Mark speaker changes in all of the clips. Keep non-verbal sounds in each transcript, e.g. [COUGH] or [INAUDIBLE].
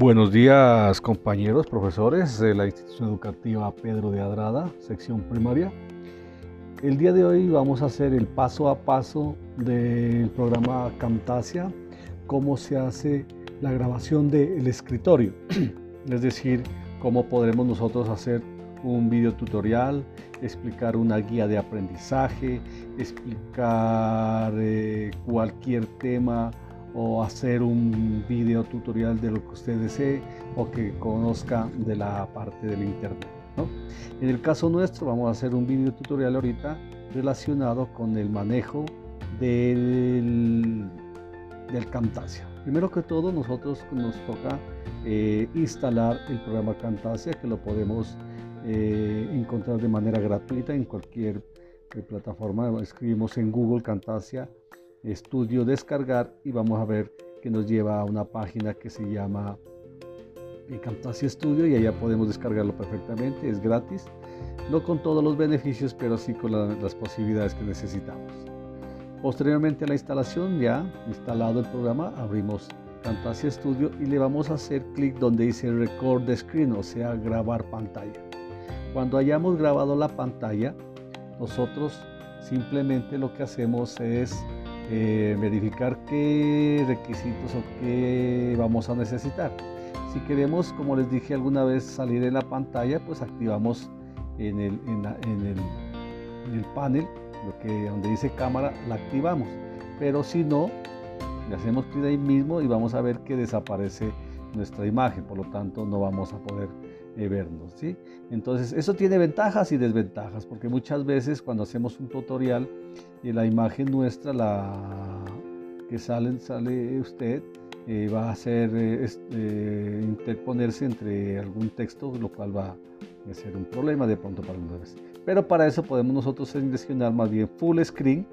Speaker 1: Buenos días compañeros, profesores de la institución educativa Pedro de Adrada, sección primaria. El día de hoy vamos a hacer el paso a paso del programa Camtasia, cómo se hace la grabación del escritorio, [CLEARS THROAT] es decir, cómo podremos nosotros hacer un video tutorial, explicar una guía de aprendizaje, explicar eh, cualquier tema o hacer un video tutorial de lo que usted desee o que conozca de la parte del internet. En el caso nuestro vamos a hacer un video tutorial ahorita relacionado con el manejo del, del Camtasia. Primero que todo nosotros nos toca eh, instalar el programa Camtasia que lo podemos eh, encontrar de manera gratuita en cualquier eh, plataforma. Escribimos en Google Camtasia estudio descargar y vamos a ver que nos lleva a una página que se llama Camtasia Studio y allá podemos descargarlo perfectamente, es gratis, no con todos los beneficios, pero sí con las posibilidades que necesitamos. Posteriormente a la instalación, ya instalado el programa, abrimos Camtasia Studio y le vamos a hacer clic donde dice Record the Screen, o sea, grabar pantalla. Cuando hayamos grabado la pantalla, nosotros simplemente lo que hacemos es eh, verificar qué requisitos o qué vamos a necesitar. Si queremos, como les dije alguna vez, salir en la pantalla, pues activamos en el, panel, lo que, donde dice cámara, la activamos. Pero si no, le hacemos clic ahí mismo y vamos a ver que desaparece nuestra imagen, por lo tanto no vamos a poder eh, vernos. ¿sí? Entonces, eso tiene ventajas y desventajas, porque muchas veces cuando hacemos un tutorial y la imagen nuestra, la que sale, sale usted, eh, va a ser eh, interponerse entre algún texto, lo cual va a ser un problema de pronto para nosotros. Pero para eso podemos nosotros seleccionar más bien full screen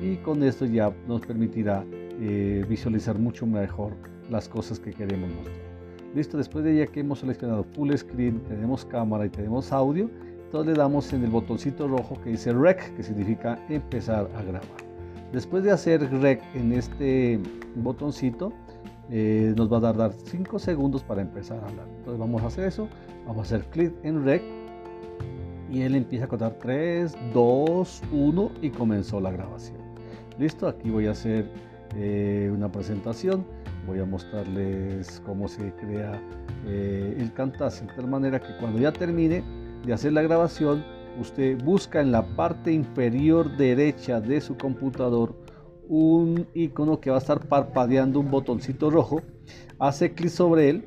Speaker 1: y con esto ya nos permitirá eh, visualizar mucho mejor las cosas que queremos mostrar. Listo, después de ya que hemos seleccionado full screen, tenemos cámara y tenemos audio, entonces le damos en el botoncito rojo que dice rec, que significa empezar a grabar. Después de hacer rec en este botoncito, eh, nos va a dar 5 segundos para empezar a hablar. Entonces vamos a hacer eso, vamos a hacer clic en rec y él empieza a contar 3, 2, 1 y comenzó la grabación. Listo, aquí voy a hacer eh, una presentación, voy a mostrarles cómo se crea eh, el Camtasia, de tal manera que cuando ya termine de hacer la grabación, usted busca en la parte inferior derecha de su computador un icono que va a estar parpadeando un botoncito rojo, hace clic sobre él,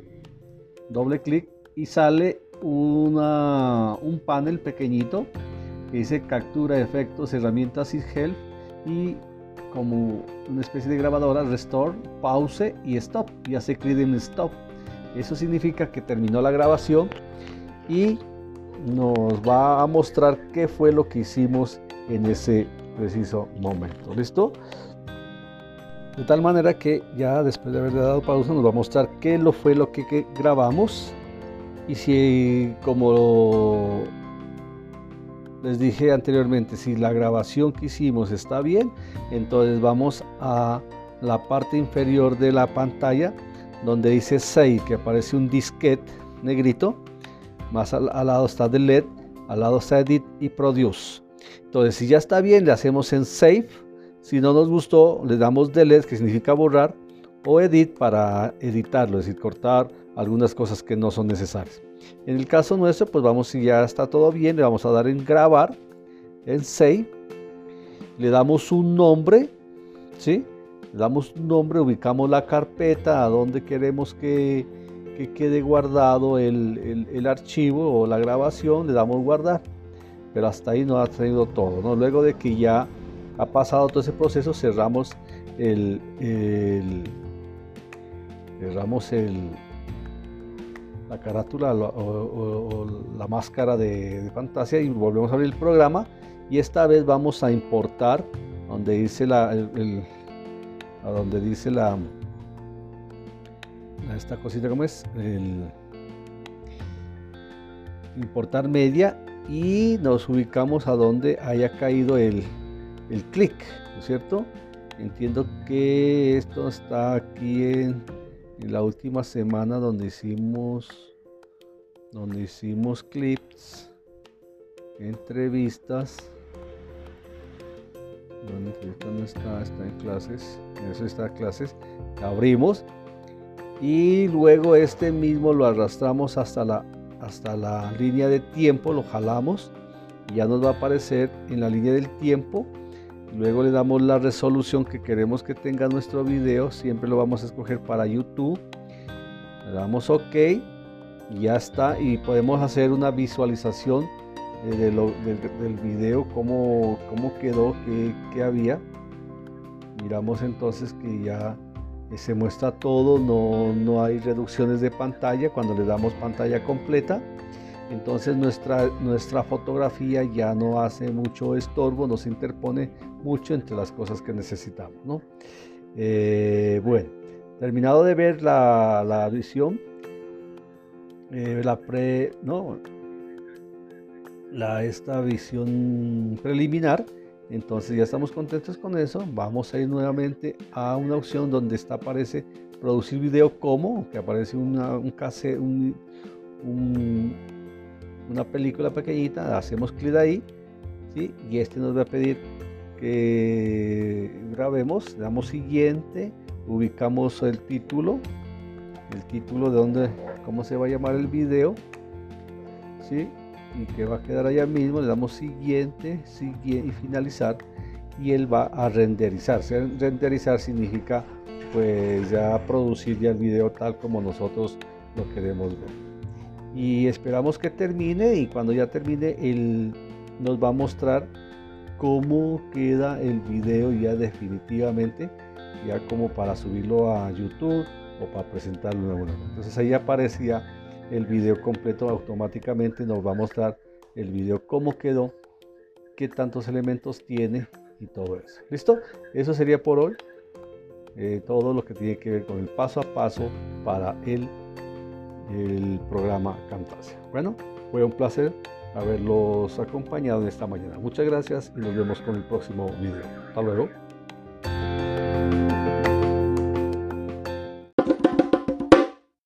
Speaker 1: doble clic y sale una, un panel pequeñito que dice captura efectos, herramientas y help y como una especie de grabadora, restore, pause y stop y hace clic en stop. Eso significa que terminó la grabación y nos va a mostrar qué fue lo que hicimos en ese preciso momento. ¿Listo? De tal manera que ya después de haber dado pausa nos va a mostrar qué fue lo que, grabamos y si como les dije anteriormente, si la grabación que hicimos está bien, entonces vamos a la parte inferior de la pantalla donde dice Save, que aparece un disquete negrito más al, lado está Delete, al lado está Edit y Produce. Entonces, si ya está bien, le hacemos en Save. Si no nos gustó, le damos Delete, que significa borrar, o Edit para editarlo, es decir, cortar algunas cosas que no son necesarias. En el caso nuestro, pues vamos, si ya está todo bien, le vamos a dar en grabar, en Save, le damos un nombre, ¿sí? Le damos un nombre, ubicamos la carpeta a donde queremos que, que quede guardado el, archivo o la grabación, le damos guardar. Pero hasta ahí no ha traído todo. ¿no? Luego de que ya ha pasado todo ese proceso, cerramos el, cerramos el, la carátula o, la máscara de, de, fantasía y volvemos a abrir el programa. Y esta vez vamos a importar donde dice la, a donde dice la, esta cosita como es el importar media y nos ubicamos a donde haya caído el, el clic, ¿no es cierto? Entiendo que esto está aquí en en la última semana donde hicimos donde hicimos clips entrevistas no está, está en clases, eso está en clases, abrimos y luego este mismo lo arrastramos hasta la, hasta la línea de tiempo, lo jalamos y ya nos va a aparecer en la línea del tiempo. Luego le damos la resolución que queremos que tenga nuestro video, siempre lo vamos a escoger para YouTube. Le damos OK y ya está y podemos hacer una visualización eh, del video, cómo, cómo quedó, qué, qué había. Miramos entonces que ya se muestra todo, no, no, hay reducciones de pantalla cuando le damos pantalla completa. Entonces nuestra, nuestra fotografía ya no hace mucho estorbo, no se interpone mucho entre las cosas que necesitamos. ¿no? Eh, bueno, terminado de ver la, la visión, eh, la pre, no, la, esta visión preliminar, entonces ya estamos contentos con eso. Vamos a ir nuevamente a una opción donde está aparece producir video como, que aparece una, un case, un, una película pequeñita, hacemos clic ahí, ¿sí? y este nos va a pedir que grabemos, damos siguiente, ubicamos el título, el título de dónde, cómo se va a llamar el video, ¿sí? y que va a quedar allá mismo, le damos siguiente, siguiente y finalizar y él va a renderizar. Renderizar significa pues ya producir ya el video tal como nosotros lo queremos ver. Y esperamos que termine y cuando ya termine él nos va a mostrar cómo queda el video ya definitivamente, ya como para subirlo a YouTube o para presentarlo nuevo. Entonces ahí aparecía el video completo automáticamente nos va a mostrar el video cómo quedó, qué tantos elementos tiene y todo eso. ¿Listo? Eso sería por hoy. Eh, todo lo que tiene que ver con el paso a paso para el, el programa Camtasia. Bueno, fue un placer haberlos acompañado en esta mañana. Muchas gracias y nos vemos con el próximo video. Hasta luego.